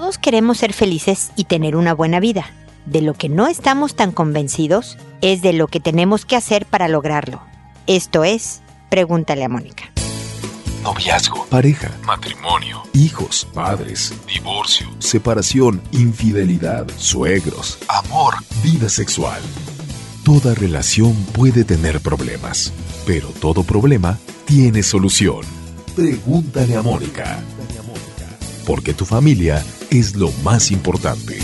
Todos queremos ser felices y tener una buena vida. De lo que no estamos tan convencidos es de lo que tenemos que hacer para lograrlo. Esto es, pregúntale a Mónica. Noviazgo, pareja, matrimonio, hijos, padres, divorcio, separación, infidelidad, suegros, amor, vida sexual. Toda relación puede tener problemas, pero todo problema tiene solución. Pregúntale a Mónica. Porque tu familia es lo más importante.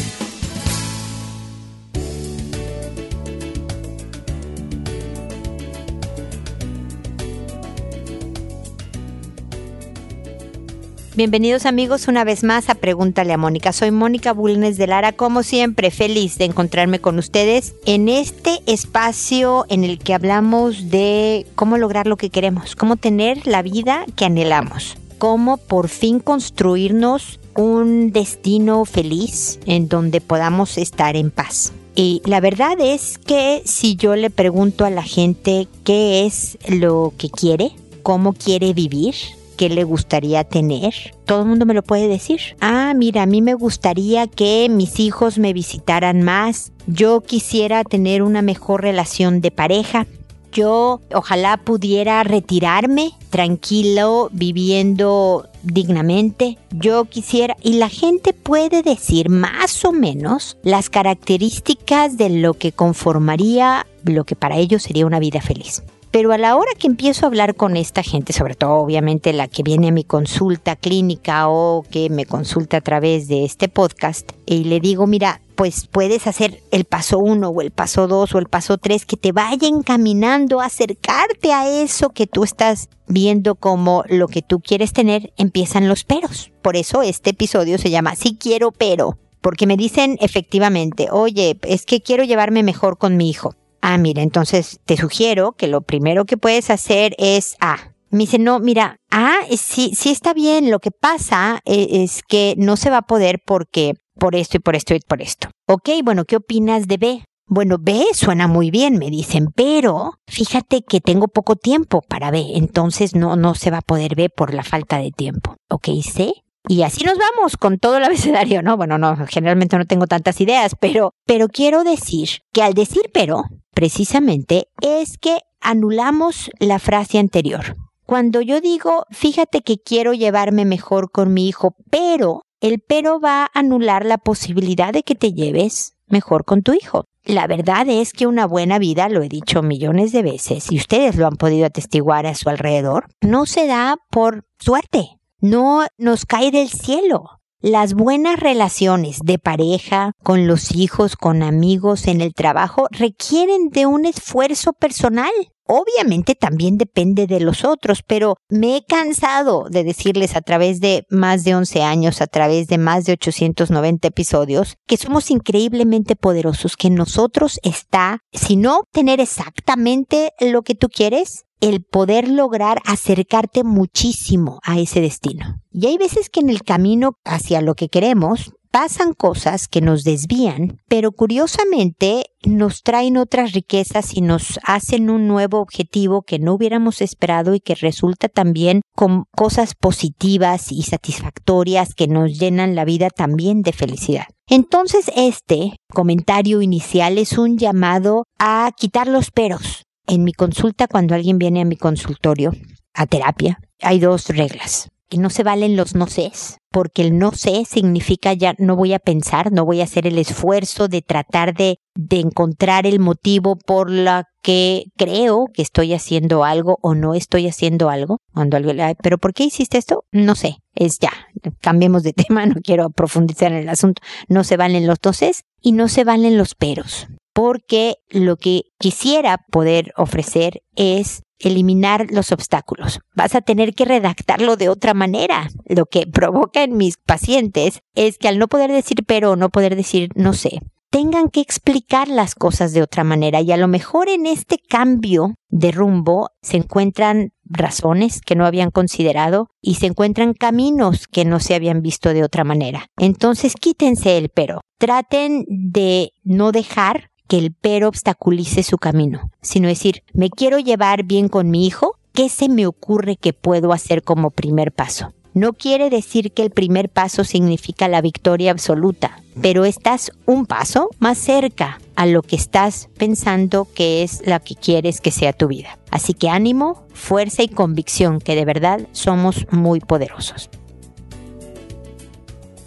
Bienvenidos amigos una vez más a Pregúntale a Mónica. Soy Mónica Bulnes de Lara, como siempre feliz de encontrarme con ustedes en este espacio en el que hablamos de cómo lograr lo que queremos, cómo tener la vida que anhelamos, cómo por fin construirnos un destino feliz en donde podamos estar en paz. Y la verdad es que si yo le pregunto a la gente qué es lo que quiere, cómo quiere vivir, qué le gustaría tener, todo el mundo me lo puede decir. Ah, mira, a mí me gustaría que mis hijos me visitaran más. Yo quisiera tener una mejor relación de pareja. Yo ojalá pudiera retirarme tranquilo, viviendo dignamente. Yo quisiera, y la gente puede decir más o menos las características de lo que conformaría lo que para ellos sería una vida feliz. Pero a la hora que empiezo a hablar con esta gente, sobre todo obviamente la que viene a mi consulta clínica o que me consulta a través de este podcast, y le digo, mira, pues puedes hacer el paso uno o el paso dos o el paso tres que te vaya encaminando a acercarte a eso que tú estás viendo como lo que tú quieres tener, empiezan los peros. Por eso este episodio se llama Si quiero pero, porque me dicen efectivamente, oye, es que quiero llevarme mejor con mi hijo. Ah, mira, entonces te sugiero que lo primero que puedes hacer es A. Me dice, no, mira, ah, sí, sí está bien. Lo que pasa es, es que no se va a poder porque por esto y por esto y por esto. Ok, bueno, ¿qué opinas de B? Bueno, B suena muy bien, me dicen, pero fíjate que tengo poco tiempo para B, entonces no, no se va a poder B por la falta de tiempo. Ok, C. Y así nos vamos con todo el abecedario, ¿no? Bueno, no, generalmente no tengo tantas ideas, pero, pero quiero decir que al decir pero, precisamente es que anulamos la frase anterior. Cuando yo digo, fíjate que quiero llevarme mejor con mi hijo, pero el pero va a anular la posibilidad de que te lleves mejor con tu hijo. La verdad es que una buena vida, lo he dicho millones de veces, y ustedes lo han podido atestiguar a su alrededor, no se da por suerte, no nos cae del cielo. Las buenas relaciones de pareja, con los hijos, con amigos, en el trabajo, requieren de un esfuerzo personal. Obviamente también depende de los otros, pero me he cansado de decirles a través de más de 11 años, a través de más de 890 episodios, que somos increíblemente poderosos, que nosotros está, si no tener exactamente lo que tú quieres, el poder lograr acercarte muchísimo a ese destino. Y hay veces que en el camino hacia lo que queremos pasan cosas que nos desvían, pero curiosamente nos traen otras riquezas y nos hacen un nuevo objetivo que no hubiéramos esperado y que resulta también con cosas positivas y satisfactorias que nos llenan la vida también de felicidad. Entonces este comentario inicial es un llamado a quitar los peros, en mi consulta, cuando alguien viene a mi consultorio, a terapia, hay dos reglas. Que no se valen los no sé, porque el no sé significa ya no voy a pensar, no voy a hacer el esfuerzo de tratar de, de encontrar el motivo por la que creo que estoy haciendo algo o no estoy haciendo algo. Cuando alguien le pero ¿por qué hiciste esto? No sé, es ya, cambiemos de tema, no quiero profundizar en el asunto. No se valen los sé y no se valen los peros porque lo que quisiera poder ofrecer es eliminar los obstáculos. Vas a tener que redactarlo de otra manera. Lo que provoca en mis pacientes es que al no poder decir pero o no poder decir no sé, tengan que explicar las cosas de otra manera y a lo mejor en este cambio de rumbo se encuentran razones que no habían considerado y se encuentran caminos que no se habían visto de otra manera. Entonces quítense el pero. Traten de no dejar que el pero obstaculice su camino, sino decir, me quiero llevar bien con mi hijo, ¿qué se me ocurre que puedo hacer como primer paso? No quiere decir que el primer paso significa la victoria absoluta, pero estás un paso más cerca a lo que estás pensando que es la que quieres que sea tu vida. Así que ánimo, fuerza y convicción que de verdad somos muy poderosos.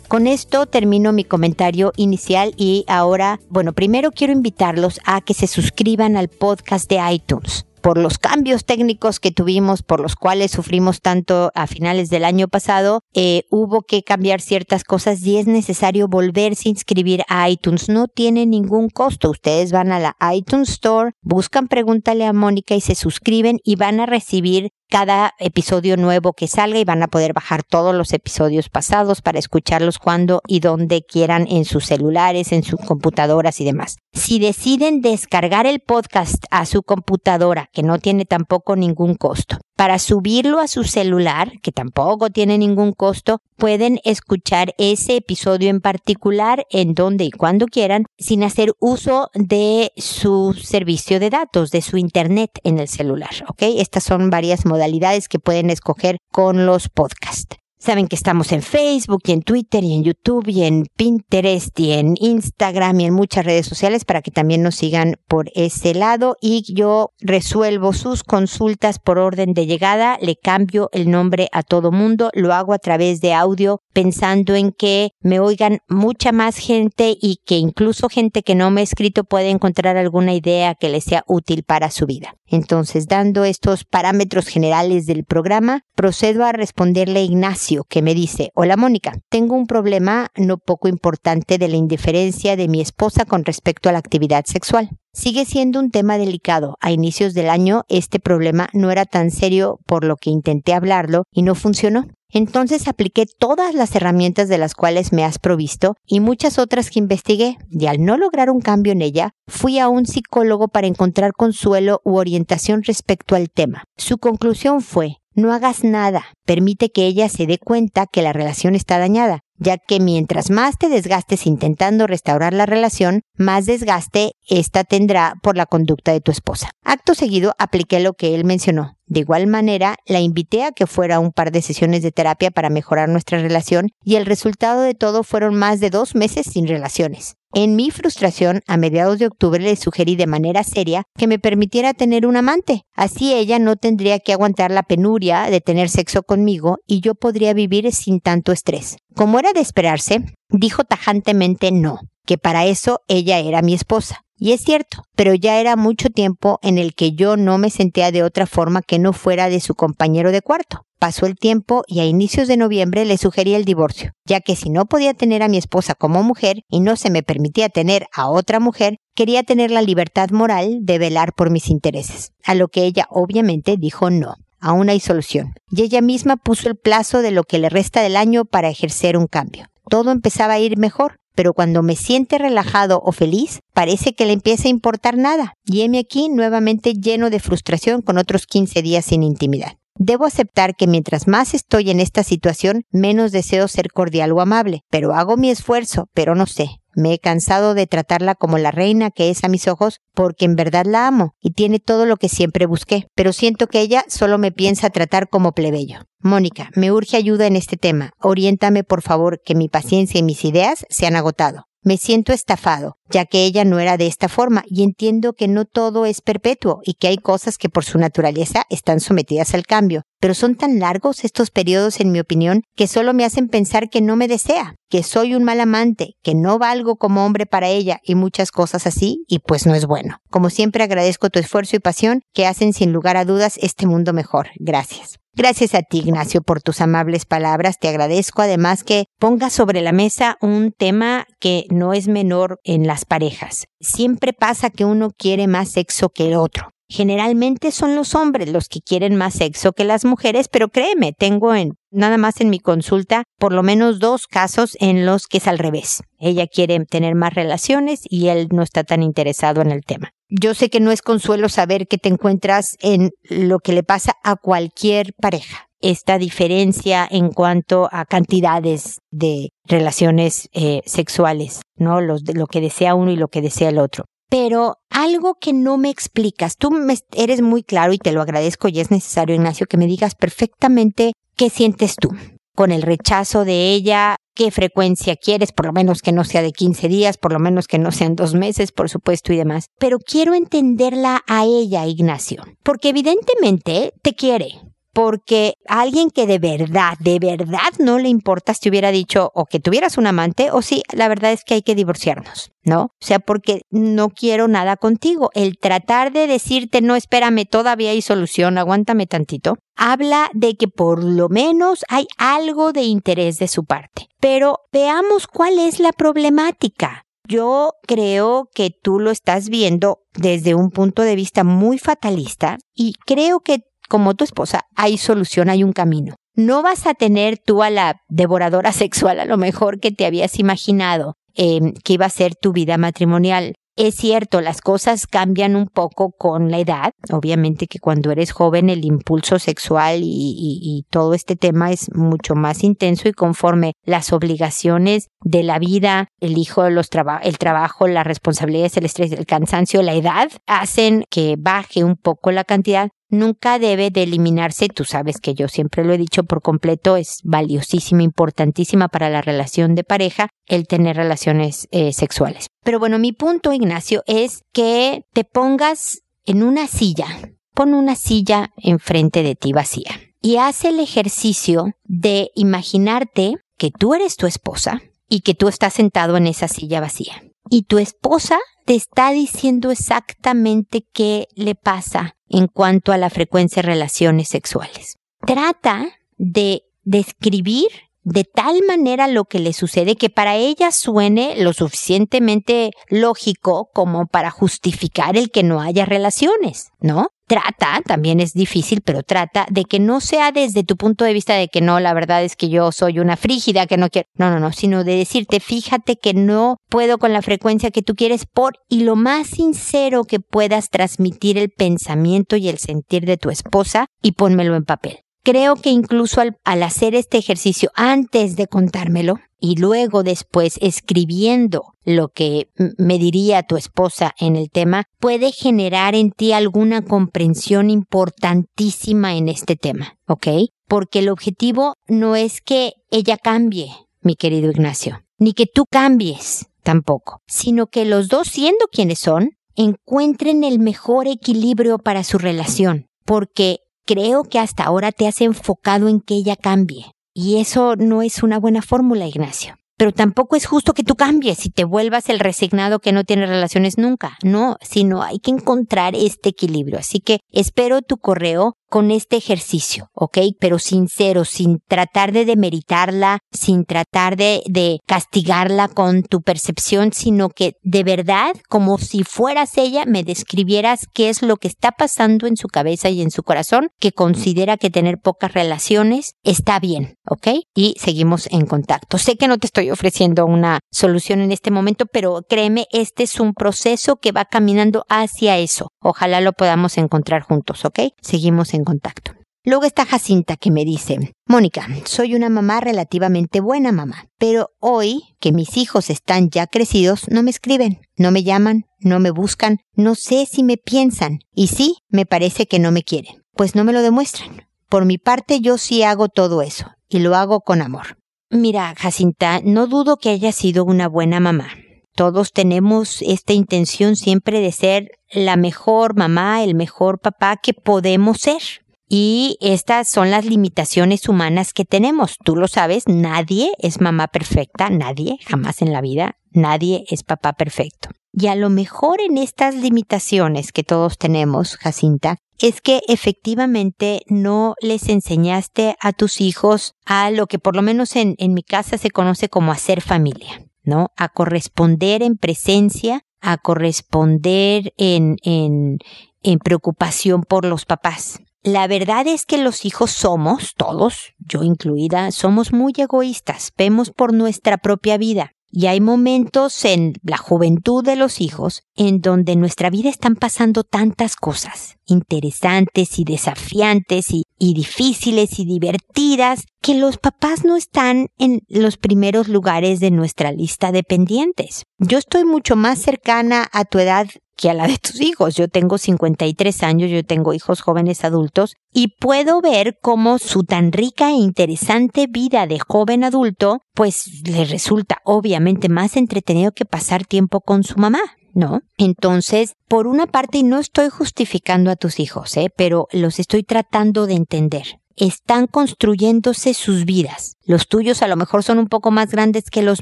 Con esto termino mi comentario inicial y ahora, bueno, primero quiero invitarlos a que se suscriban al podcast de iTunes por los cambios técnicos que tuvimos, por los cuales sufrimos tanto a finales del año pasado, eh, hubo que cambiar ciertas cosas y es necesario volverse a inscribir a iTunes. No tiene ningún costo. Ustedes van a la iTunes Store, buscan Pregúntale a Mónica y se suscriben y van a recibir cada episodio nuevo que salga y van a poder bajar todos los episodios pasados para escucharlos cuando y donde quieran en sus celulares, en sus computadoras y demás. Si deciden descargar el podcast a su computadora, que no tiene tampoco ningún costo, para subirlo a su celular, que tampoco tiene ningún costo, pueden escuchar ese episodio en particular en donde y cuando quieran, sin hacer uso de su servicio de datos, de su internet en el celular. Estas son varias modalidades que pueden escoger con los podcasts. Saben que estamos en Facebook y en Twitter y en YouTube y en Pinterest y en Instagram y en muchas redes sociales para que también nos sigan por ese lado. Y yo resuelvo sus consultas por orden de llegada, le cambio el nombre a todo mundo, lo hago a través de audio pensando en que me oigan mucha más gente y que incluso gente que no me ha escrito puede encontrar alguna idea que le sea útil para su vida. Entonces, dando estos parámetros generales del programa, procedo a responderle a Ignacio, que me dice, hola Mónica, tengo un problema no poco importante de la indiferencia de mi esposa con respecto a la actividad sexual. Sigue siendo un tema delicado. A inicios del año este problema no era tan serio por lo que intenté hablarlo y no funcionó. Entonces apliqué todas las herramientas de las cuales me has provisto y muchas otras que investigué, y al no lograr un cambio en ella, fui a un psicólogo para encontrar consuelo u orientación respecto al tema. Su conclusión fue, no hagas nada, permite que ella se dé cuenta que la relación está dañada, ya que mientras más te desgastes intentando restaurar la relación, más desgaste esta tendrá por la conducta de tu esposa. Acto seguido apliqué lo que él mencionó. De igual manera, la invité a que fuera un par de sesiones de terapia para mejorar nuestra relación y el resultado de todo fueron más de dos meses sin relaciones. En mi frustración, a mediados de octubre le sugerí de manera seria que me permitiera tener un amante. Así ella no tendría que aguantar la penuria de tener sexo conmigo y yo podría vivir sin tanto estrés. Como era de esperarse, dijo tajantemente no, que para eso ella era mi esposa. Y es cierto, pero ya era mucho tiempo en el que yo no me sentía de otra forma que no fuera de su compañero de cuarto. Pasó el tiempo y a inicios de noviembre le sugerí el divorcio, ya que si no podía tener a mi esposa como mujer y no se me permitía tener a otra mujer, quería tener la libertad moral de velar por mis intereses, a lo que ella obviamente dijo no. Aún hay solución. Y ella misma puso el plazo de lo que le resta del año para ejercer un cambio. Todo empezaba a ir mejor, pero cuando me siente relajado o feliz, parece que le empieza a importar nada. Y heme aquí nuevamente lleno de frustración con otros 15 días sin intimidad. Debo aceptar que mientras más estoy en esta situación, menos deseo ser cordial o amable, pero hago mi esfuerzo, pero no sé. Me he cansado de tratarla como la reina que es a mis ojos porque en verdad la amo y tiene todo lo que siempre busqué, pero siento que ella solo me piensa tratar como plebeyo. Mónica, me urge ayuda en este tema. Oriéntame, por favor, que mi paciencia y mis ideas se han agotado. Me siento estafado, ya que ella no era de esta forma y entiendo que no todo es perpetuo y que hay cosas que por su naturaleza están sometidas al cambio. Pero son tan largos estos periodos, en mi opinión, que solo me hacen pensar que no me desea, que soy un mal amante, que no valgo como hombre para ella y muchas cosas así, y pues no es bueno. Como siempre agradezco tu esfuerzo y pasión que hacen sin lugar a dudas este mundo mejor. Gracias. Gracias a ti, Ignacio, por tus amables palabras. Te agradezco además que pongas sobre la mesa un tema que no es menor en las parejas. Siempre pasa que uno quiere más sexo que el otro. Generalmente son los hombres los que quieren más sexo que las mujeres, pero créeme, tengo en nada más en mi consulta por lo menos dos casos en los que es al revés. Ella quiere tener más relaciones y él no está tan interesado en el tema. Yo sé que no es consuelo saber que te encuentras en lo que le pasa a cualquier pareja. Esta diferencia en cuanto a cantidades de relaciones eh, sexuales, ¿no? Los, lo que desea uno y lo que desea el otro. Pero algo que no me explicas, tú me, eres muy claro y te lo agradezco y es necesario, Ignacio, que me digas perfectamente qué sientes tú. con el rechazo de ella, qué frecuencia quieres, por lo menos que no sea de 15 días, por lo menos que no sean dos meses, por supuesto, y demás. Pero quiero entenderla a ella, Ignacio, porque evidentemente te quiere, porque alguien que de verdad, de verdad no le importas te hubiera dicho o que tuvieras un amante o sí, la verdad es que hay que divorciarnos, ¿no? O sea, porque no quiero nada contigo. El tratar de decirte, no, espérame, todavía hay solución, aguántame tantito, habla de que por lo menos hay algo de interés de su parte. Pero veamos cuál es la problemática. Yo creo que tú lo estás viendo desde un punto de vista muy fatalista y creo que como tu esposa, hay solución, hay un camino. No vas a tener tú a la devoradora sexual a lo mejor que te habías imaginado em, que iba a ser tu vida matrimonial. Es cierto, las cosas cambian un poco con la edad. Obviamente que cuando eres joven el impulso sexual y, todo este tema es mucho más intenso y conforme las obligaciones de la vida, el hijo, los el trabajo, las responsabilidades, el estrés, el cansancio, la edad, hacen que baje un poco la cantidad nunca debe de eliminarse. Tú sabes que yo siempre lo he dicho por completo, es valiosísima, importantísima para la relación de pareja el tener relaciones eh, sexuales. Pero bueno, mi punto, Ignacio, es que te pongas en una silla, pon una silla enfrente de ti vacía y haz el ejercicio de imaginarte que tú eres tu esposa y que tú estás sentado en esa silla vacía. Y tu esposa te está diciendo exactamente qué le pasa en cuanto a la frecuencia de relaciones sexuales. Trata de describir de tal manera lo que le sucede que para ella suene lo suficientemente lógico como para justificar el que no haya relaciones, ¿no? Trata, también es difícil, pero trata de que no sea desde tu punto de vista de que no, la verdad es que yo soy una frígida, que no quiero, no, no, no, sino de decirte, fíjate que no puedo con la frecuencia que tú quieres por, y lo más sincero que puedas transmitir el pensamiento y el sentir de tu esposa y pónmelo en papel. Creo que incluso al, hacer este ejercicio antes de contármelo y luego después escribiendo lo que me diría tu esposa en el tema, puede generar en ti alguna comprensión importantísima en este tema, ¿ok? Porque el objetivo no es que ella cambie, mi querido Ignacio, ni que tú cambies tampoco, sino que los dos siendo quienes son, encuentren el mejor equilibrio para su relación, porque creo que hasta ahora te has enfocado en que ella cambie. Y eso no es una buena fórmula, Ignacio. Pero tampoco es justo que tú cambies y te vuelvas el resignado que no tiene relaciones nunca. No, sino hay que encontrar este equilibrio. Así que espero tu correo con este ejercicio, ¿ok? Pero sincero, sin tratar de demeritarla, sin tratar de, de, castigarla con tu percepción, sino que de verdad, como si fueras ella, me describieras qué es lo que está pasando en su cabeza y en su corazón, que considera que tener pocas relaciones está bien, ¿ok? Y seguimos en contacto. Sé que no te estoy ofreciendo una solución en este momento, pero créeme, este es un proceso que va caminando hacia eso. Ojalá lo podamos encontrar juntos, ¿ok? Seguimos en contacto. Luego está Jacinta que me dice, Mónica, soy una mamá relativamente buena mamá, pero hoy que mis hijos están ya crecidos, no me escriben, no me llaman, no me buscan, no sé si me piensan, y sí, me parece que no me quieren, pues no me lo demuestran. Por mi parte yo sí hago todo eso, y lo hago con amor. Mira, Jacinta, no dudo que haya sido una buena mamá. Todos tenemos esta intención siempre de ser la mejor mamá, el mejor papá que podemos ser. Y estas son las limitaciones humanas que tenemos. Tú lo sabes, nadie es mamá perfecta, nadie, jamás en la vida, nadie es papá perfecto. Y a lo mejor en estas limitaciones que todos tenemos, Jacinta, es que efectivamente no les enseñaste a tus hijos a lo que por lo menos en, en mi casa se conoce como hacer familia, ¿no? A corresponder en presencia a corresponder en, en, en preocupación por los papás. La verdad es que los hijos somos, todos, yo incluida, somos muy egoístas, vemos por nuestra propia vida. Y hay momentos en la juventud de los hijos en donde en nuestra vida están pasando tantas cosas interesantes y desafiantes y, y, difíciles y divertidas que los papás no están en los primeros lugares de nuestra lista de pendientes. Yo estoy mucho más cercana a tu edad que a la de tus hijos. Yo tengo 53 años, yo tengo hijos jóvenes adultos y puedo ver cómo su tan rica e interesante vida de joven adulto pues le resulta obviamente más entretenido que pasar tiempo con su mamá. ¿no? Entonces, por una parte, no estoy justificando a tus hijos, ¿eh? pero los estoy tratando de entender están construyéndose sus vidas. Los tuyos a lo mejor son un poco más grandes que los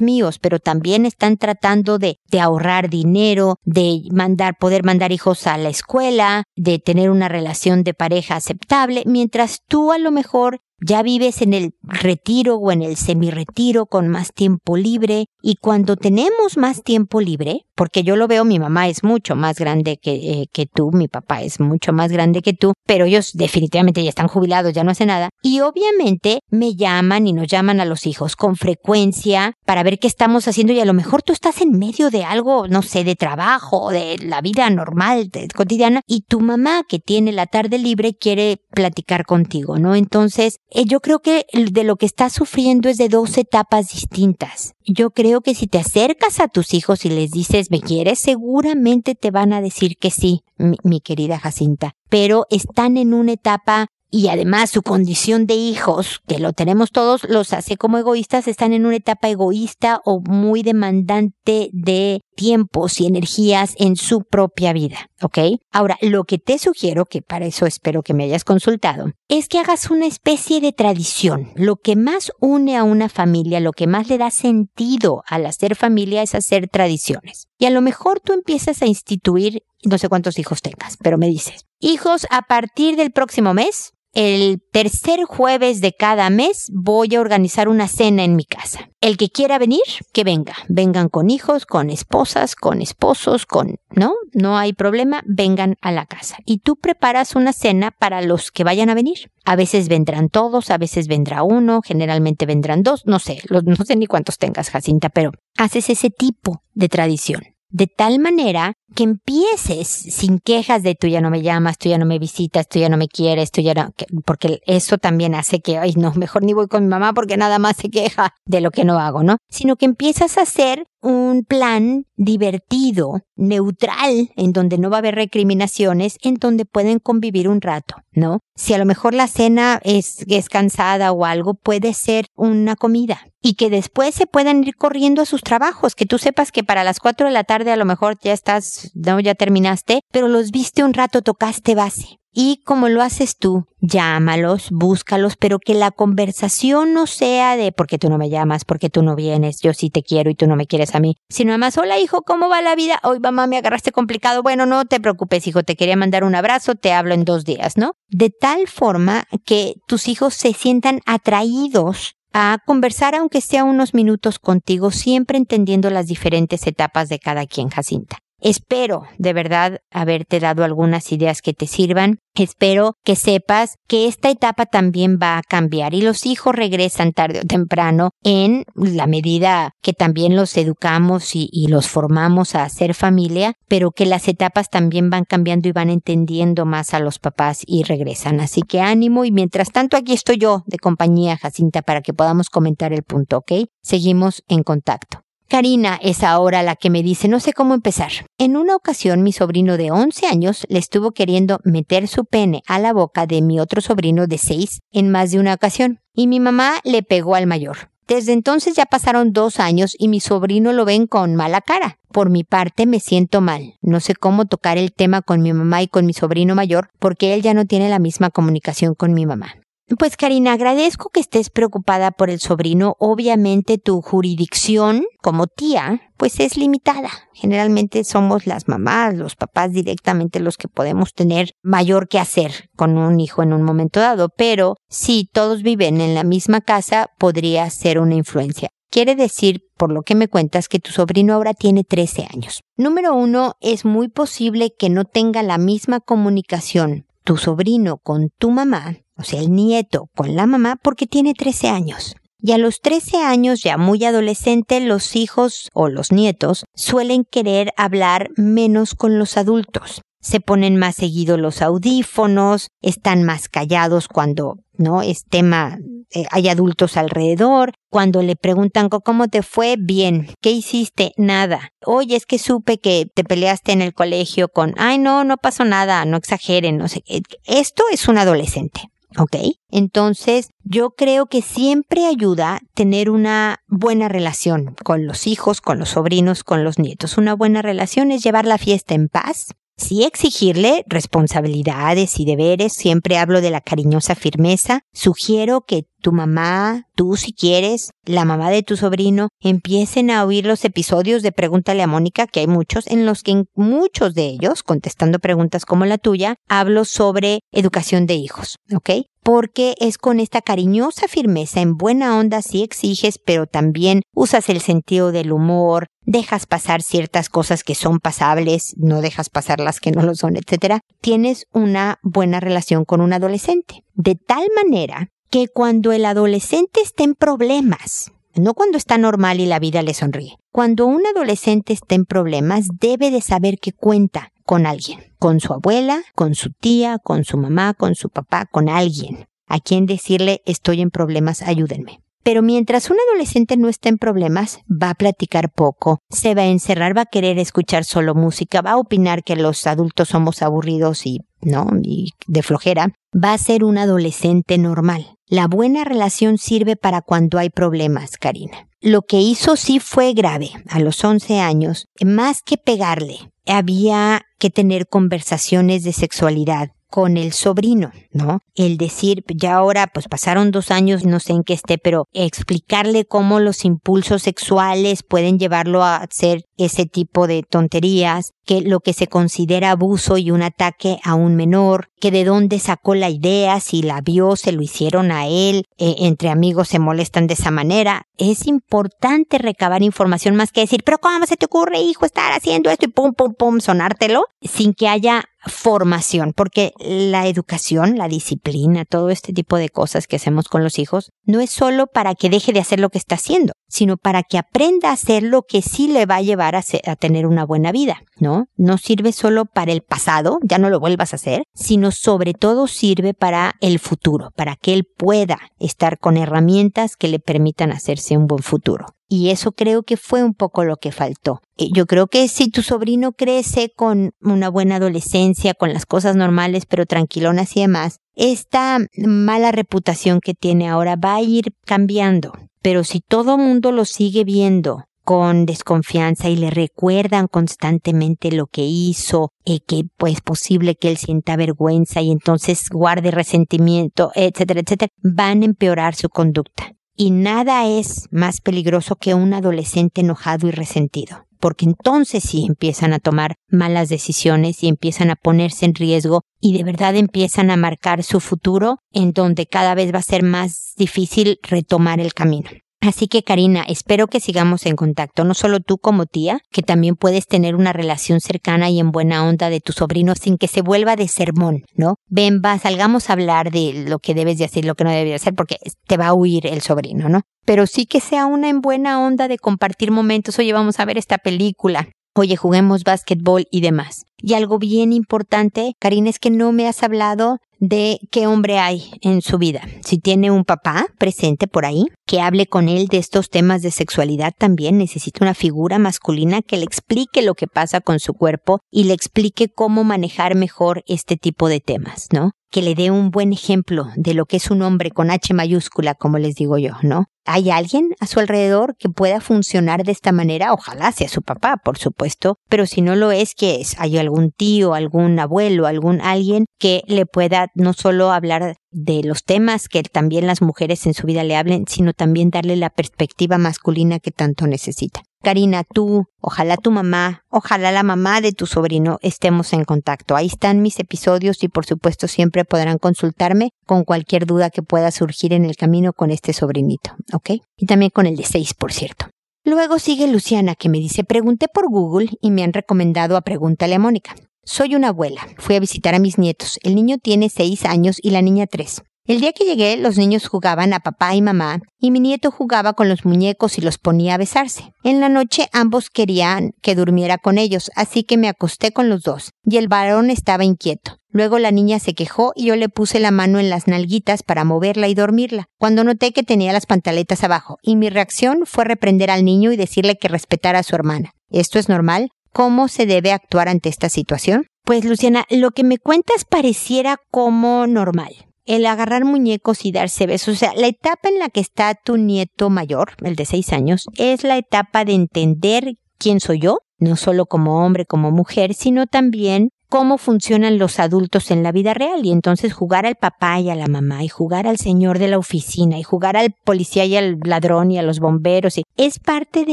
míos, pero también están tratando de, ahorrar dinero, de mandar, poder mandar hijos a la escuela, de tener una relación de pareja aceptable, mientras tú a lo mejor ya vives en el retiro o en el semi-retiro con más tiempo libre y cuando tenemos más tiempo libre, porque yo lo veo, mi mamá es mucho más grande que, eh, que tú, mi papá es mucho más grande que tú, pero ellos definitivamente ya están jubilados, ya no hacen nada. Y obviamente me llaman y nos llaman a los hijos con frecuencia para ver qué estamos haciendo y a lo mejor tú estás en medio de algo, no sé, de trabajo, de la vida normal, cotidiana, y tu mamá que tiene la tarde libre quiere platicar contigo, ¿no? Entonces, eh, yo creo que de lo que estás sufriendo es de dos etapas distintas. Yo creo que si te acercas a tus hijos y les dices, ¿me quieres? Seguramente te van a decir que sí, mi, querida Jacinta. Pero están en una etapa y además su condición de hijos, que lo tenemos todos, los hace como egoístas, están en una etapa egoísta o muy demandante de tiempos y energías en su propia vida, ¿ok? Ahora, lo que te sugiero, que para eso espero que me hayas consultado, es que hagas una especie de tradición. Lo que más une a una familia, lo que más le da sentido al hacer familia es hacer tradiciones. Y a lo mejor tú empiezas a instituir, no sé cuántos hijos tengas, pero me dices, hijos, a partir del próximo mes, el tercer jueves de cada mes voy a organizar una cena en mi casa. El que quiera venir, que venga. Vengan con hijos, con esposas, con esposos, con... ¿No? No hay problema, vengan a la casa. Y tú preparas una cena para los que vayan a venir. A veces vendrán todos, a veces vendrá uno, generalmente vendrán dos, no sé, no sé ni cuántos tengas, Jacinta, pero haces ese tipo de tradición de tal manera que empieces sin quejas de tú ya no me llamas, tú ya no me visitas, tú ya no me quieres, tú ya no, porque eso también hace que, ay, no, mejor ni voy con mi mamá porque nada más se queja de lo que no hago, ¿no? Sino que empiezas a hacer un plan divertido, neutral, en donde no va a haber recriminaciones, en donde pueden convivir un rato, ¿no? Si a lo mejor la cena es, es cansada o algo, puede ser una comida y que después se puedan ir corriendo a sus trabajos, que tú sepas que para las cuatro de la tarde a lo mejor ya estás, no, ya terminaste, pero los viste un rato, tocaste base. Y como lo haces tú, llámalos, búscalos, pero que la conversación no sea de porque tú no me llamas, porque tú no vienes, yo sí te quiero y tú no me quieres a mí, sino además, hola hijo, ¿cómo va la vida? Hoy mamá me agarraste complicado. Bueno, no te preocupes, hijo, te quería mandar un abrazo, te hablo en dos días, ¿no? De tal forma que tus hijos se sientan atraídos a conversar aunque sea unos minutos contigo, siempre entendiendo las diferentes etapas de cada quien, Jacinta. Espero de verdad haberte dado algunas ideas que te sirvan. Espero que sepas que esta etapa también va a cambiar y los hijos regresan tarde o temprano en la medida que también los educamos y, los formamos a hacer familia, pero que las etapas también van cambiando y van entendiendo más a los papás y regresan. Así que ánimo y mientras tanto aquí estoy yo de compañía Jacinta para que podamos comentar el punto, ¿ok? Seguimos en contacto. Karina es ahora la que me dice no sé cómo empezar. En una ocasión mi sobrino de 11 años le estuvo queriendo meter su pene a la boca de mi otro sobrino de 6 en más de una ocasión y mi mamá le pegó al mayor. Desde entonces ya pasaron dos años y mi sobrino lo ven con mala cara. Por mi parte me siento mal. No sé cómo tocar el tema con mi mamá y con mi sobrino mayor porque él ya no tiene la misma comunicación con mi mamá. Pues Karina, agradezco que estés preocupada por el sobrino. Obviamente tu jurisdicción como tía, pues es limitada. Generalmente somos las mamás, los papás directamente los que podemos tener mayor que hacer con un hijo en un momento dado. Pero si todos viven en la misma casa, podría ser una influencia. Quiere decir, por lo que me cuentas, que tu sobrino ahora tiene 13 años. Número uno, es muy posible que no tenga la misma comunicación tu sobrino con tu mamá o sea, el nieto con la mamá porque tiene 13 años. Y a los 13 años, ya muy adolescente, los hijos o los nietos suelen querer hablar menos con los adultos. se ponen más seguido los audífonos, están más callados cuando no es tema, eh, hay adultos alrededor. Cuando le preguntan cómo te fue, bien. ¿Qué hiciste? Nada. Oye, es que supe que te peleaste en el colegio con, ay, no, no pasó nada, no exageren, no sé. Esto es un adolescente. ¿Ok? Entonces, yo creo que siempre ayuda tener una buena relación con los hijos, con los sobrinos, con los nietos. Una buena relación es llevar la fiesta en paz, Sí exigirle responsabilidades y deberes, siempre hablo de la cariñosa firmeza. Sugiero que tu mamá, tú si quieres, la mamá de tu sobrino, empiecen a oír los episodios de Pregúntale a Mónica, que hay muchos, en los que en muchos de ellos, contestando preguntas como la tuya, hablo sobre educación de hijos, ¿ok? Porque es con esta cariñosa firmeza, en buena onda si exiges, pero también usas el sentido del humor, dejas pasar ciertas cosas que son pasables, no dejas pasar las que no lo son, etc. Tienes una buena relación con un adolescente. De tal manera que cuando el adolescente está en problemas, no cuando está normal y la vida le sonríe, cuando un adolescente está en problemas debe de saber que cuenta con alguien, con su abuela, con su tía, con su mamá, con su papá, con alguien, a quien decirle estoy en problemas, ayúdenme. Pero mientras un adolescente no está en problemas, va a platicar poco, se va a encerrar, va a querer escuchar solo música, va a opinar que los adultos somos aburridos y, ¿no? Y de flojera. Va a ser un adolescente normal. La buena relación sirve para cuando hay problemas, Karina. Lo que hizo sí fue grave. A los 11 años, más que pegarle, había que tener conversaciones de sexualidad con el sobrino, ¿no? El decir, ya ahora, pues pasaron dos años, no sé en qué esté, pero explicarle cómo los impulsos sexuales pueden llevarlo a hacer ese tipo de tonterías, que lo que se considera abuso y un ataque a un menor, que de dónde sacó la idea, si la vio, se lo hicieron a él, eh, entre amigos se molestan de esa manera. Es importante recabar información más que decir, pero ¿cómo se te ocurre, hijo, estar haciendo esto y pum, pum, pum, sonártelo, sin que haya formación, porque la educación, la disciplina, todo este tipo de cosas que hacemos con los hijos, no es solo para que deje de hacer lo que está haciendo, sino para que aprenda a hacer lo que sí le va a llevar a, tener una buena vida, ¿no? No sirve solo para el pasado, ya no lo vuelvas a hacer, sino sobre todo sirve para el futuro, para que él pueda estar con herramientas que le permitan hacerse un buen futuro. Y eso creo que fue un poco lo que faltó. Eh, yo creo que si tu sobrino crece con una buena adolescencia, con las cosas normales, pero tranquilonas y demás, esta mala reputación que tiene ahora va a ir cambiando. Pero si todo mundo lo sigue viendo con desconfianza y le recuerdan constantemente lo que hizo, eh, que pues es posible que él sienta vergüenza y entonces guarde resentimiento, etcétera, etcétera, van a empeorar su conducta. Y nada es más peligroso que un adolescente enojado y resentido, porque entonces sí empiezan a tomar malas decisiones y empiezan a ponerse en riesgo y de verdad empiezan a marcar su futuro en donde cada vez va a ser más difícil retomar el camino. Así que Karina, espero que sigamos en contacto, no solo tú como tía, que también puedes tener una relación cercana y en buena onda de tu sobrino sin que se vuelva de sermón, ¿no? Ven, va, salgamos a hablar de lo que debes de hacer lo que no debes de hacer porque te va a huir el sobrino, ¿no? Pero sí que sea una en buena onda de compartir momentos, oye, vamos a ver esta película, oye, juguemos básquetbol y demás. Y algo bien importante, Karina, es que no me has hablado de qué hombre hay en su vida. Si tiene un papá presente por ahí, que hable con él de estos temas de sexualidad también, necesita una figura masculina que le explique lo que pasa con su cuerpo y le explique cómo manejar mejor este tipo de temas, ¿no? Que le dé un buen ejemplo de lo que es un hombre con H mayúscula, como les digo yo, ¿no? ¿Hay alguien a su alrededor que pueda funcionar de esta manera? Ojalá sea su papá, por supuesto, pero si no lo es, que es? ¿Hay algún tío, algún abuelo, algún alguien que le pueda no solo hablar de los temas que también las mujeres en su vida le hablen, sino también darle la perspectiva masculina que tanto necesita? Karina, tú, ojalá tu mamá, ojalá la mamá de tu sobrino estemos en contacto. Ahí están mis episodios y por supuesto siempre podrán consultarme con cualquier duda que pueda surgir en el camino con este sobrinito, ¿ok? Y también con el de seis, por cierto. Luego sigue Luciana que me dice, pregunté por Google y me han recomendado a Pregúntale a Mónica. Soy una abuela. Fui a visitar a mis nietos. El niño tiene seis años y la niña tres. El día que llegué, los niños jugaban a papá y mamá, y mi nieto jugaba con los muñecos y los ponía a besarse. En la noche ambos querían que durmiera con ellos, así que me acosté con los dos, y el varón estaba inquieto. Luego la niña se quejó y yo le puse la mano en las nalguitas para moverla y dormirla, cuando noté que tenía las pantaletas abajo, y mi reacción fue reprender al niño y decirle que respetara a su hermana. ¿Esto es normal? ¿Cómo se debe actuar ante esta situación? Pues Luciana, lo que me cuentas pareciera como normal el agarrar muñecos y darse besos. O sea, la etapa en la que está tu nieto mayor, el de seis años, es la etapa de entender quién soy yo, no solo como hombre, como mujer, sino también cómo funcionan los adultos en la vida real y entonces jugar al papá y a la mamá y jugar al señor de la oficina y jugar al policía y al ladrón y a los bomberos y es parte de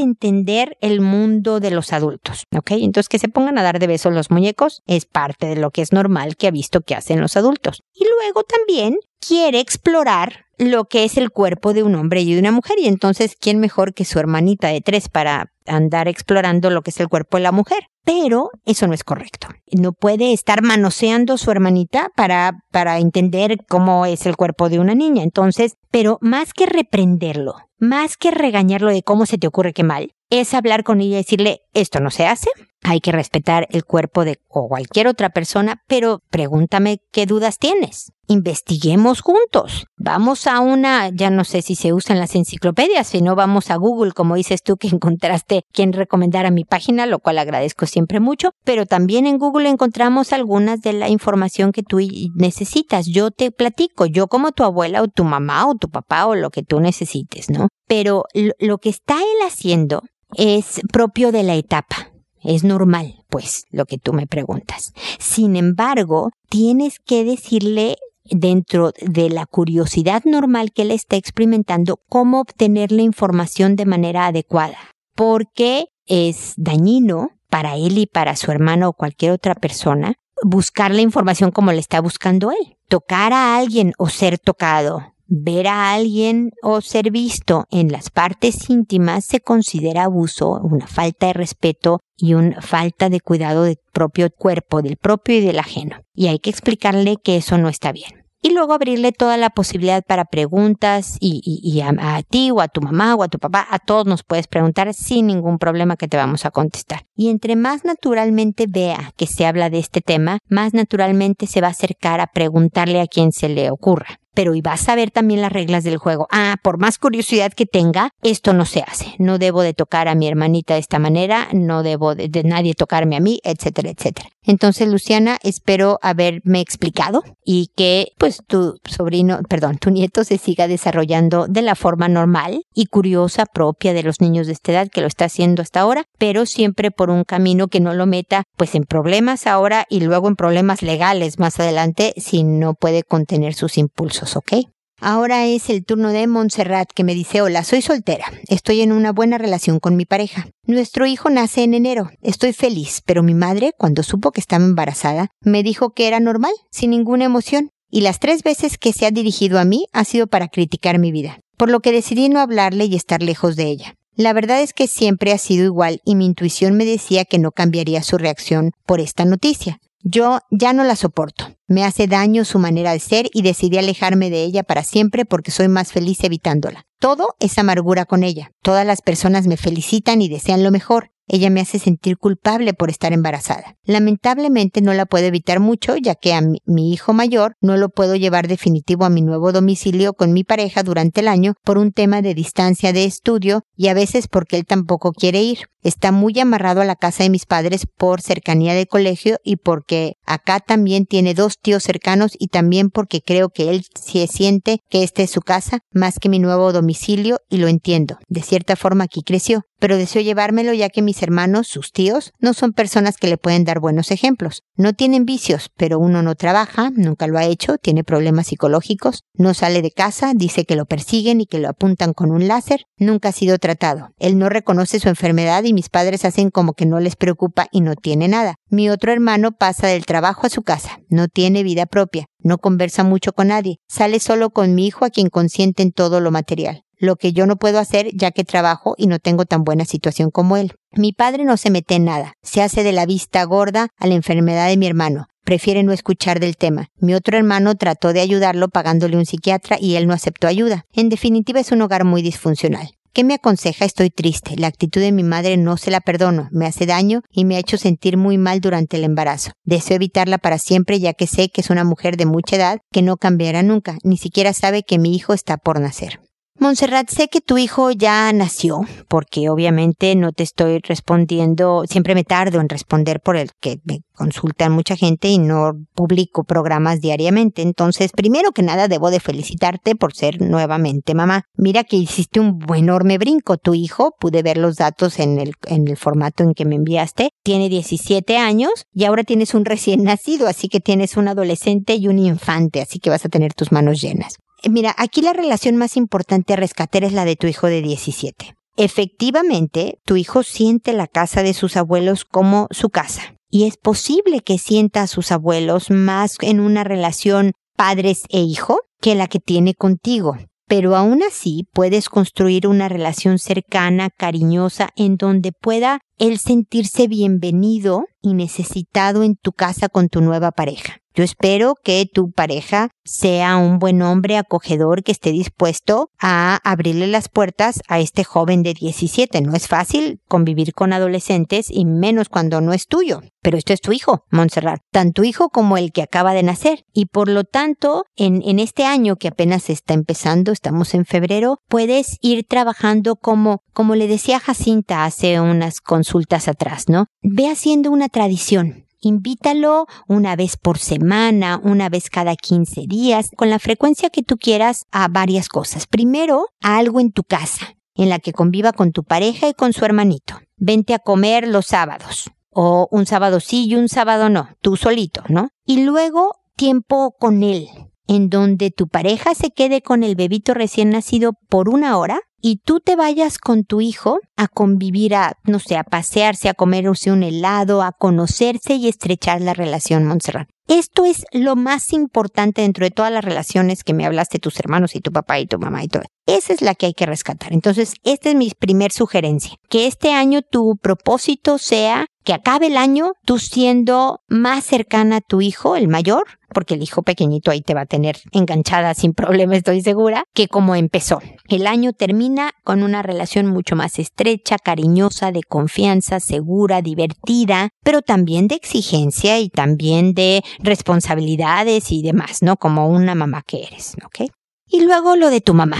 entender el mundo de los adultos, ¿ok? Entonces que se pongan a dar de besos los muñecos es parte de lo que es normal que ha visto que hacen los adultos. Y luego también quiere explorar lo que es el cuerpo de un hombre y de una mujer y entonces quién mejor que su hermanita de tres para andar explorando lo que es el cuerpo de la mujer. Pero eso no es correcto. No puede estar manoseando su hermanita para, para entender cómo es el cuerpo de una niña. Entonces, pero más que reprenderlo, más que regañarlo de cómo se te ocurre que mal, es hablar con ella y decirle, esto no se hace, hay que respetar el cuerpo de cualquier otra persona, pero pregúntame qué dudas tienes. Investiguemos juntos. Vamos a una, ya no sé si se usan las enciclopedias, si no vamos a Google, como dices tú que encontraste quien recomendara mi página, lo cual agradezco siempre mucho, pero también en Google encontramos algunas de la información que tú necesitas. Yo te platico, yo como tu abuela o tu mamá o tu papá o lo que tú necesites, ¿no? Pero lo que está él haciendo es propio de la etapa es normal, pues, lo que tú me preguntas. Sin embargo, tienes que decirle dentro de la curiosidad normal que él está experimentando cómo obtener la información de manera adecuada. Porque es dañino para él y para su hermano o cualquier otra persona buscar la información como le está buscando él. Tocar a alguien o ser tocado ver a alguien o ser visto en las partes íntimas se considera abuso, una falta de respeto y una falta de cuidado del propio cuerpo, del propio y del ajeno. Y hay que explicarle que eso no está bien y luego abrirle toda la posibilidad para preguntas y, a, ti o a tu mamá o a tu papá, a todos nos puedes preguntar sin ningún problema que te vamos a contestar. Y entre más naturalmente vea que se habla de este tema, más naturalmente se va a acercar a preguntarle a quien se le ocurra pero y vas a ver también las reglas del juego. Ah, por más curiosidad que tenga, esto no se hace. No debo de tocar a mi hermanita de esta manera, no debo de, nadie tocarme a mí, etcétera, etcétera. Entonces, Luciana, espero haberme explicado y que pues tu sobrino, perdón, tu nieto se siga desarrollando de la forma normal y curiosa propia de los niños de esta edad que lo está haciendo hasta ahora, pero siempre por un camino que no lo meta pues en problemas ahora y luego en problemas legales más adelante si no puede contener sus impulsos. Ahora es el turno de Montserrat que me dice, hola, soy soltera, estoy en una buena relación con mi pareja. Nuestro hijo nace en enero, estoy feliz, pero mi madre, cuando supo que estaba embarazada, me dijo que era normal, sin ninguna emoción, y las tres veces que se ha dirigido a mí ha sido para criticar mi vida, por lo que decidí no hablarle y estar lejos de ella. La verdad es que siempre ha sido igual y mi intuición me decía que no cambiaría su reacción por esta noticia. Yo ya no la soporto. Me hace daño su manera de ser y decidí alejarme de ella para siempre porque soy más feliz evitándola. Todo es amargura con ella. Todas las personas me felicitan y desean lo mejor. Ella me hace sentir culpable por estar embarazada. Lamentablemente no la puedo evitar mucho, ya que a mi, hijo mayor no lo puedo llevar definitivo a mi nuevo domicilio con mi pareja durante el año por un tema de distancia de estudio y a veces porque él tampoco quiere ir. Está muy amarrado a la casa de mis padres por cercanía de colegio y porque acá también tiene dos tíos cercanos y también porque creo que él se siente que esta es su casa más que mi nuevo domicilio y lo entiendo. De cierta forma aquí creció pero deseo llevármelo ya que mis hermanos, sus tíos, no son personas que le pueden dar buenos ejemplos. No tienen vicios, pero uno no trabaja, nunca lo ha hecho, tiene problemas psicológicos, no sale de casa, dice que lo persiguen y que lo apuntan con un láser, nunca ha sido tratado. Él no reconoce su enfermedad y mis padres hacen como que no les preocupa y no tiene nada. Mi otro hermano pasa del trabajo a su casa, no tiene vida propia, no conversa mucho con nadie, sale solo con mi hijo a quien consiente en todo lo material lo que yo no puedo hacer ya que trabajo y no tengo tan buena situación como él. Mi padre no se mete en nada, se hace de la vista gorda a la enfermedad de mi hermano. prefiere no escuchar del tema. Mi otro hermano trató de ayudarlo pagándole un psiquiatra y él no aceptó ayuda. En definitiva es un hogar muy disfuncional. ¿Qué me aconseja? Estoy triste. La actitud de mi madre no se la perdono. Me hace daño y me ha hecho sentir muy mal durante el embarazo. Deseo evitarla para siempre ya que sé que es una mujer de mucha edad que no cambiará nunca. Ni siquiera sabe que mi hijo está por nacer. Montserrat, sé que tu hijo ya nació, porque obviamente no te estoy respondiendo, siempre me tardo en responder por el que me consultan mucha gente y no publico programas diariamente. Entonces, primero que nada, debo de felicitarte por ser nuevamente mamá. Mira que hiciste un enorme brinco. Tu hijo, pude ver los datos en el, en el formato en que me enviaste, tiene 17 años y ahora tienes un recién nacido, así que tienes un adolescente y un infante, así que vas a tener tus manos llenas. Mira, aquí la relación más importante a rescatar es la de tu hijo de 17. Efectivamente, tu hijo siente la casa de sus abuelos como su casa. Y es posible que sienta a sus abuelos más en una relación padres e hijo que la que tiene contigo. Pero aún así puedes construir una relación cercana, cariñosa, en donde pueda él sentirse bienvenido y necesitado en tu casa con tu nueva pareja. Yo espero que tu pareja sea un buen hombre acogedor que esté dispuesto a abrirle las puertas a este joven de 17. No es fácil convivir con adolescentes y menos cuando no es tuyo. Pero esto es tu hijo, Montserrat. Tan tu hijo como el que acaba de nacer. Y por lo tanto, en, en este año que apenas está empezando, estamos en febrero, puedes ir trabajando como, como le decía Jacinta hace unas consultas atrás, ¿no? Ve haciendo una tradición Invítalo una vez por semana, una vez cada 15 días, con la frecuencia que tú quieras a varias cosas. Primero, a algo en tu casa, en la que conviva con tu pareja y con su hermanito. Vente a comer los sábados. O un sábado sí y un sábado no, tú solito, ¿no? Y luego tiempo con él, en donde tu pareja se quede con el bebito recién nacido por una hora y tú te vayas con tu hijo a convivir, a, no sé, a pasearse, a comerse un helado, a conocerse y estrechar la relación, Montserrat. Esto es lo más importante dentro de todas las relaciones que me hablaste, tus hermanos y tu papá y tu mamá y todo. Esa es la que hay que rescatar. Entonces, esta es mi primer sugerencia. Que este año tu propósito sea que acabe el año tú siendo más cercana a tu hijo, el mayor, porque el hijo pequeñito ahí te va a tener enganchada sin problema, estoy segura, que como empezó. El año termina con una relación mucho más estrecha, cariñosa, de confianza, segura, divertida, pero también de exigencia y también de responsabilidades y demás, ¿no? Como una mamá que eres, ¿ok? Y luego lo de tu mamá.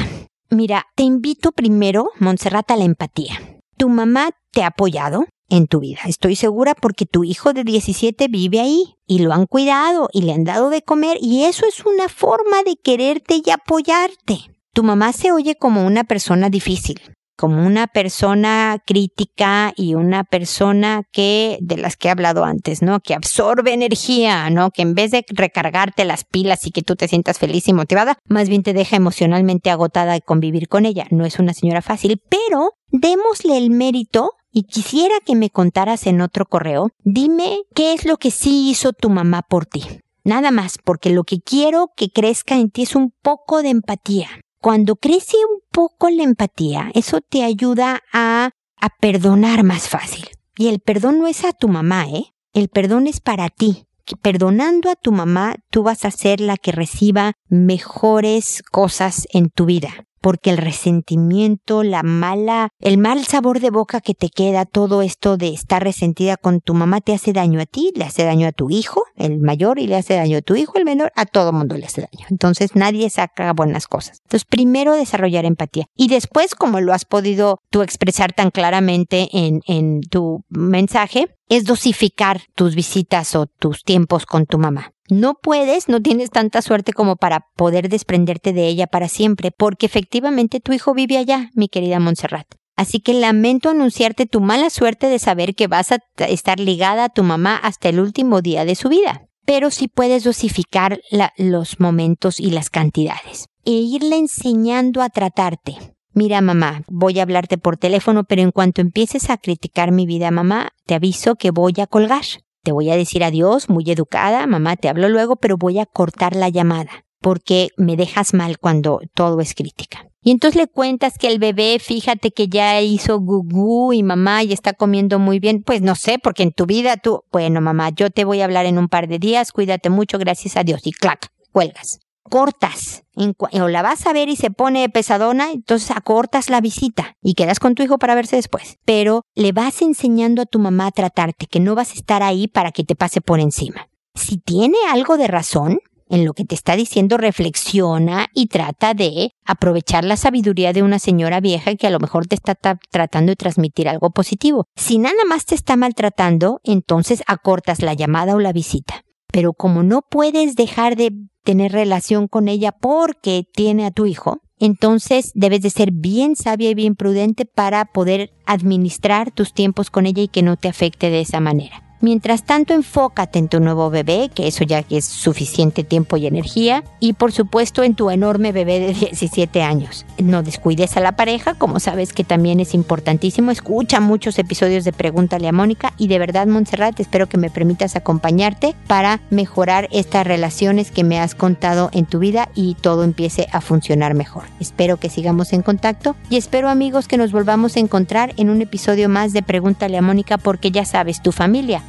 Mira, te invito primero, Montserrat, a la empatía. Tu mamá te ha apoyado, en tu vida. Estoy segura porque tu hijo de 17 vive ahí y lo han cuidado y le han dado de comer y eso es una forma de quererte y apoyarte. Tu mamá se oye como una persona difícil, como una persona crítica y una persona que, de las que he hablado antes, ¿no? Que absorbe energía, ¿no? Que en vez de recargarte las pilas y que tú te sientas feliz y motivada, más bien te deja emocionalmente agotada de convivir con ella. No es una señora fácil, pero démosle el mérito y quisiera que me contaras en otro correo, dime qué es lo que sí hizo tu mamá por ti. Nada más, porque lo que quiero que crezca en ti es un poco de empatía. Cuando crece un poco la empatía, eso te ayuda a, a perdonar más fácil. Y el perdón no es a tu mamá, ¿eh? El perdón es para ti. Perdonando a tu mamá, tú vas a ser la que reciba mejores cosas en tu vida porque el resentimiento, la mala, el mal sabor de boca que te queda, todo esto de estar resentida con tu mamá te hace daño a ti, le hace daño a tu hijo, el mayor, y le hace daño a tu hijo, el menor, a todo mundo le hace daño. Entonces nadie saca buenas cosas. Entonces primero desarrollar empatía y después, como lo has podido tú expresar tan claramente en, en tu mensaje, es dosificar tus visitas o tus tiempos con tu mamá. No puedes, no tienes tanta suerte como para poder desprenderte de ella para siempre, porque efectivamente tu hijo vive allá, mi querida Montserrat. Así que lamento anunciarte tu mala suerte de saber que vas a estar ligada a tu mamá hasta el último día de su vida. Pero sí puedes dosificar los momentos y las cantidades e irle enseñando a tratarte. Mira, mamá, voy a hablarte por teléfono, pero en cuanto empieces a criticar mi vida, mamá, te aviso que voy a colgar. Te voy a decir adiós, muy educada, mamá, te hablo luego, pero voy a cortar la llamada, porque me dejas mal cuando todo es crítica. Y entonces le cuentas que el bebé, fíjate que ya hizo gugú y mamá y está comiendo muy bien. Pues no sé, porque en tu vida tú, bueno mamá, yo te voy a hablar en un par de días, cuídate mucho, gracias a Dios. Y clac, cuelgas. Cortas. o la vas a ver y se pone pesadona, entonces acortas la visita y quedas con tu hijo para verse después. Pero le vas enseñando a tu mamá a tratarte, que no vas a estar ahí para que te pase por encima. Si tiene algo de razón, en lo que te está diciendo, reflexiona y trata de aprovechar la sabiduría de una señora vieja que a lo mejor te está tratando de transmitir algo positivo. Si nada más te está maltratando, entonces acortas la llamada o la visita. Pero como no puedes dejar de tener relación con ella porque tiene a tu hijo, entonces debes de ser bien sabia y bien prudente para poder administrar tus tiempos con ella y que no te afecte de esa manera. Mientras tanto, enfócate en tu nuevo bebé, que eso ya es suficiente tiempo y energía, y por supuesto en tu enorme bebé de 17 años. No descuides a la pareja, como sabes que también es importantísimo. Escucha muchos episodios de Pregúntale a Mónica y de verdad, Montserrat, espero que me permitas acompañarte para mejorar estas relaciones que me has contado en tu vida y todo empiece a funcionar mejor. Espero que sigamos en contacto y espero amigos que nos volvamos a encontrar en un episodio más de Pregúntale a Mónica porque ya sabes, tu familia